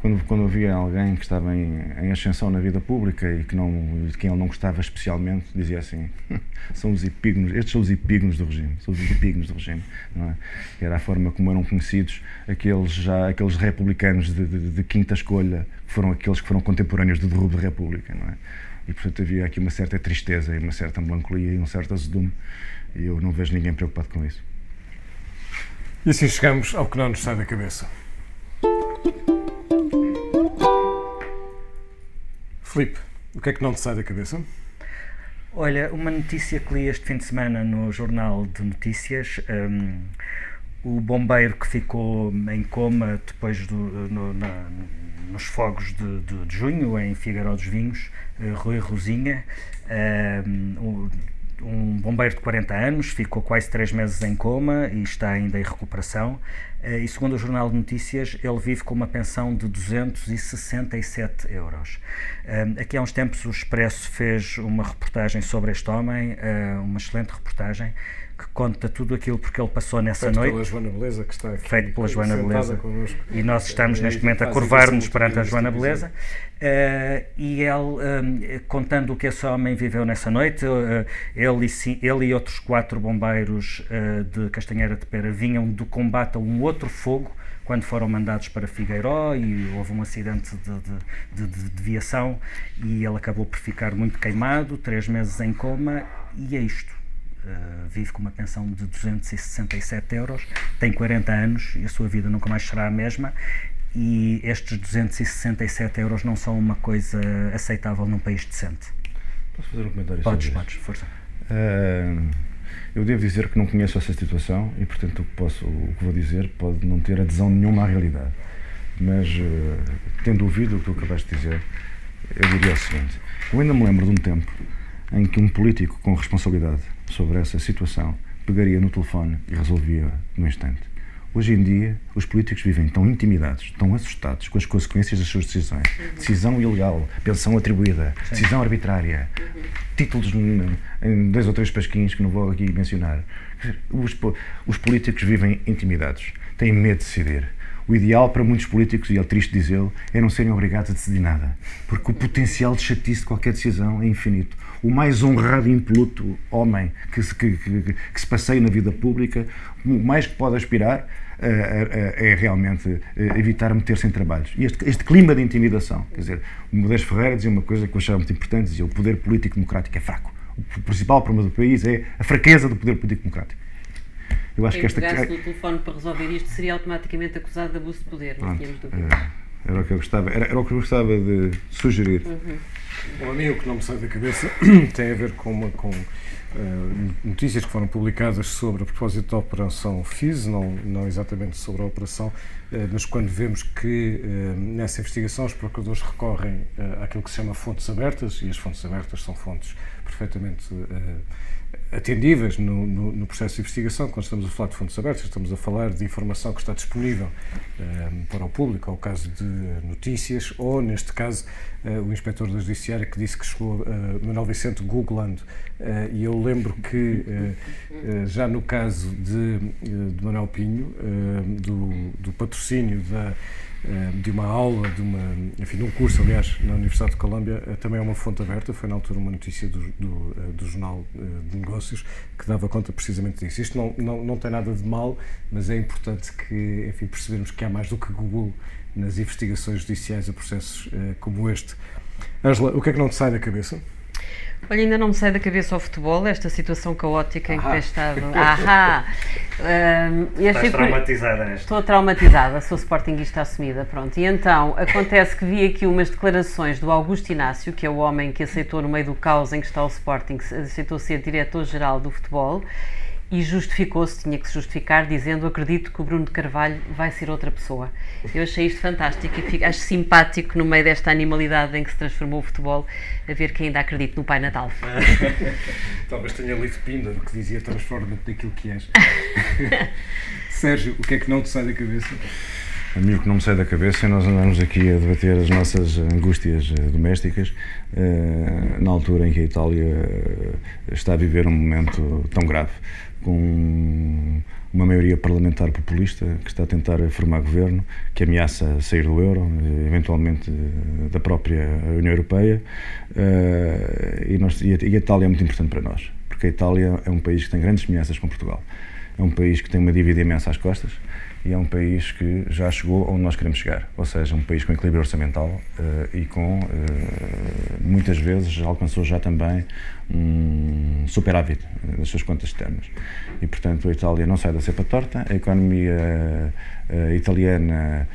quando, quando havia alguém que estava em, em, ascensão na vida pública e que não, de quem ele não gostava especialmente, dizia assim: são os epígonos, estes são os epígonos do regime, são os epígonos do regime, não é? Era a forma como eram conhecidos aqueles, já, aqueles republicanos de, de, de quinta escolha, que foram aqueles que foram contemporâneos do derrubo da República, não é? E portanto havia aqui uma certa tristeza e uma certa melancolia e um certo azedume, e eu não vejo ninguém preocupado com isso. E assim chegamos ao que não nos sai da cabeça. Filipe, o que é que não te sai da cabeça? Olha, uma notícia que li este fim de semana no Jornal de Notícias. Um, o bombeiro que ficou em coma depois do, no, na, nos fogos de, de, de, junho em Figueiró dos Vinhos, uh, Rui Rosinha, um, um bombeiro de 40 anos, ficou quase 3 meses em coma e está ainda em recuperação. Eh, e segundo o Jornal de Notícias, ele vive com uma pensão de 267 euros. Eh, aqui há uns tempos o Expresso fez uma reportagem sobre este homem, eh, uma excelente reportagem, conta tudo aquilo porque ele passou nessa feito noite. Feito pela Joana Beleza, que está aqui. Feito pela Joana Beleza. Connosco. E nós estamos neste momento a curvar-nos perante a Joana Beleza. Uh, e ele, um, contando o que esse homem viveu nessa noite, uh, ele, e, ele e outros quatro bombeiros uh, de Castanheira de Pera vinham do combate a um outro fogo quando foram mandados para Figueiró e houve um acidente de, de, de, de viação e ele acabou por ficar muito queimado, três meses em coma e é isto uh, vive com uma pensão de 267 euros, tem 40 anos e a sua vida nunca mais será a mesma. E estes 267 euros não são uma coisa aceitável num país decente. Posso fazer um comentário podes, sobre Podes, força. Uh, eu devo dizer que não conheço essa situação e, portanto, o que, posso, o que vou dizer pode não ter adesão nenhuma à realidade. Mas, uh, tendo ouvido o que tu acabaste de dizer, eu diria o seguinte: eu ainda me lembro de um tempo em que um político com responsabilidade sobre essa situação pegaria no telefone e resolvia no instante. Hoje em dia, os políticos vivem tão intimidados, tão assustados com as consequências das suas decisões. Decisão ilegal, pensão atribuída, decisão arbitrária, títulos em dois ou três pasquinhos que não vou aqui mencionar. Os, os políticos vivem intimidados, têm medo de decidir. O ideal para muitos políticos, e é triste dizê-lo, é não serem obrigados a decidir nada, porque o potencial de chatice de qualquer decisão é infinito. O mais honrado e impoluto homem que se, que, que, que se passeia na vida pública, o mais que pode aspirar é realmente evitar meter-se em trabalhos. E este, este, clima de intimidação, quer dizer, o Modesto Ferreira dizia uma coisa que eu achava muito importante, dizia o poder político democrático é fraco. O principal problema do país é a fraqueza do poder político democrático. Eu acho Quem que esta pegasse no telefone para resolver isto seria automaticamente acusado de abuso de poder, não tínhamos dúvida. É, era o que eu gostava, era, era o que eu gostava de sugerir. Uhum. Bom, a mim o que não me sai da cabeça tem a ver com, uma, com uh, notícias que foram publicadas sobre a propósito da Operação FIS, não, não exatamente sobre a operação, uh, mas quando vemos que uh, nessa investigação os procuradores recorrem àquilo que se chama fontes abertas, e as fontes abertas são fontes perfeitamente atendíveis no, no, no, processo de investigação. Quando estamos a falar de fontes abertas, estamos a falar de informação que está disponível um, para o público, ao caso de notícias, ou, neste caso, uh, o inspetor da Judiciária que disse que chegou uh, Manuel Vicente googlando. E eu lembro que, já no caso de, de Manuel Pinho, do, do patrocínio da eh, de uma aula, de, uma, enfim, um curso, aliás, na Universidade de Colômbia, eh, também é uma fonte aberta. Foi na altura uma notícia do, do, eh, do Jornal de Negócios que dava conta precisamente disso. Isto não, não, não tem nada de mal, mas é importante que, enfim, percebermos que há mais do que Google nas investigações judiciais a processos como este. Ângela, o que é que não te sai da cabeça? Olha, ainda não me sai da cabeça o futebol, esta situação caótica em que tem estado. Ahá! Um, Estás traumatizada nesta. Estou traumatizada, sou sportinguista assumida, pronto. E então, acontece que vi aqui umas declarações do Augusto Inácio, que é o homem que aceitou no meio do caos em que está o Sporting, aceitou ser diretor-geral do futebol, e justificou-se, tinha que se justificar, dizendo: Acredito que o Bruno de Carvalho vai ser outra pessoa. Eu achei isto fantástico e fico, acho simpático no meio desta animalidade em que se transformou o futebol, a ver que ainda acredito no Pai Natal. Talvez tenha lido Pinda, que dizia: Transforma-te daquilo que és. Sérgio, o que é que não te sai da cabeça? A mim o que não me sai da cabeça é nós andarmos aqui a debater as nossas angústias eh, domésticas eh, na altura em que a Itália eh, está a viver um momento tão grave com uma maioria parlamentar populista que está a tentar formar governo, que ameaça sair do euro, eventualmente da própria União Europeia. Eh, e, nós, e a Itália é muito importante para nós, porque a Itália é um país que tem grandes semelhanças com Portugal. É um país que tem uma dívida imensa às costas e é um país que já chegou onde nós queremos chegar, ou seja, um país com equilíbrio orçamental uh, e com, uh, muitas vezes, alcançou já também um superávit nas suas contas externas. E, portanto, a Itália não sai da cepa torta, a economia uh, italiana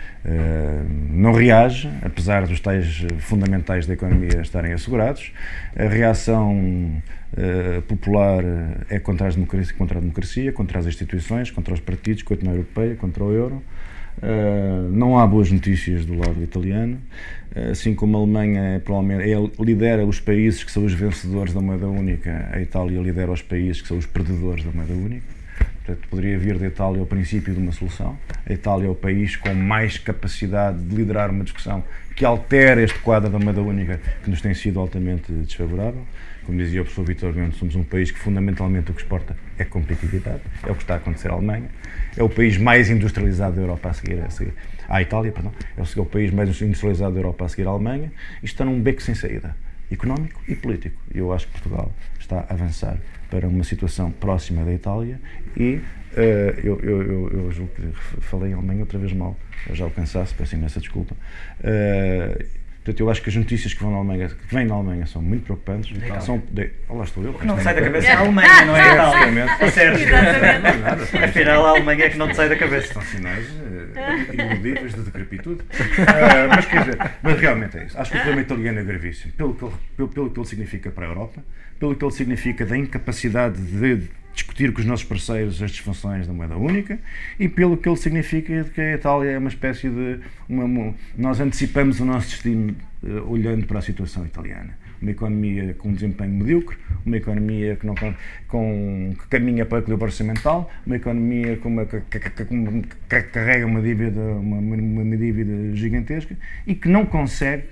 não reage, apesar dos tais fundamentais da economia estarem assegurados. A reação Uh, popular é contra, as democracia, contra a democracia, contra as instituições, contra os partidos, contra a União Europeia, contra o euro. Uh, não há boas notícias do lado italiano, uh, assim como a Alemanha é, provavelmente é, lidera os países que são os vencedores da moeda única, a Itália lidera os países que são os perdedores da moeda única. Portanto, poderia vir da Itália o princípio de uma solução. A Itália é o país com mais capacidade de liderar uma discussão que altera este quadro da moeda única que nos tem sido altamente desfavorável. Como dizia o professor Vitor Gomes, somos um país que fundamentalmente o que exporta é competitividade, é o que está a acontecer à Alemanha, é o país mais industrializado da Europa a seguir, a seguir à Itália, perdão, é o, é o país mais industrializado da Europa a seguir à Alemanha, e está num beco sem saída, económico e político. E eu acho que Portugal está a avançar para uma situação próxima da Itália e uh, eu, eu, eu, eu julgo que falei em Alemanha outra vez mal, eu já alcançasse, peço imensa desculpa. Uh, Portanto, eu acho que as notícias que vão na Alemanha, que vêm na Alemanha são muito preocupantes. Então. São de... Olá estou eu. Não sai da cabeça a Alemanha, não é a Itália. Sérgio. Afinal, a Alemanha é que não te sai da cabeça. São sinais uh, iludíveis de decrepitude. Uh, mas, quer dizer, mas realmente é isso. Acho que o problema italiano é gravíssimo. Pelo que, ele, pelo, pelo que ele significa para a Europa, pelo que ele significa da incapacidade de discutir com os nossos parceiros as disfunções da moeda única e pelo que ele significa que a Itália é uma espécie de. Uma, nós antecipamos o nosso destino uh, olhando para a situação italiana. uma economia com um desempenho medíocre, uma economia que, não, com, que caminha para o equilíbrio orçamental, uma economia com uma, que, que, que carrega uma dívida, uma, uma, dívida gigantesca e que não consegue,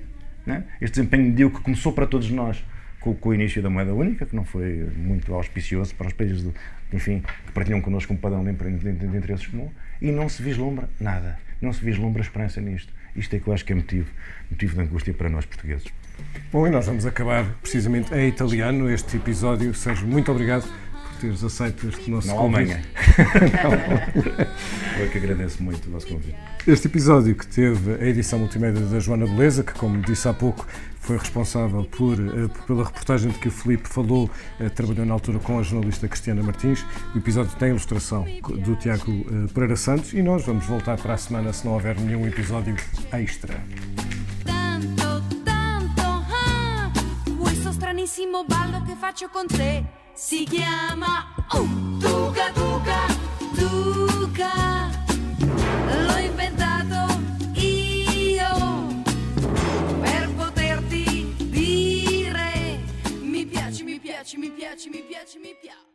né, este desempenho medíocre que começou para todos nós com, com, o início da moeda única, que não foi muito auspicioso para os países do, enfim, que partilham connosco um padrão de, de, de, interesses comum, e não se vislumbra nada, não se vislumbra esperança nisto. Isto é que eu acho que é motivo, motivo de angústia para nós portugueses. Bom, e nós vamos acabar precisamente em italiano este episódio. Sérgio, muito obrigado teres aceito este nosso Não, convite. Alemanha. eu que agradeço muito o vosso convite. Este episódio que teve a edição multimédia da Joana Beleza, que, como disse há pouco, foi responsável por, uh, pela reportagem de que o Felipe falou, uh, trabalhou na altura com a jornalista Cristiana Martins. O episódio tem ilustração do Tiago uh, Pereira Santos e nós vamos voltar para a semana se não houver nenhum episódio extra. stranissimo ballo che faccio con te si chiama oh, Tuca Tuca Tuca. L'ho inventato io per poterti dire mi piaci, mi piaci, mi piaci, mi piaci, mi piaci.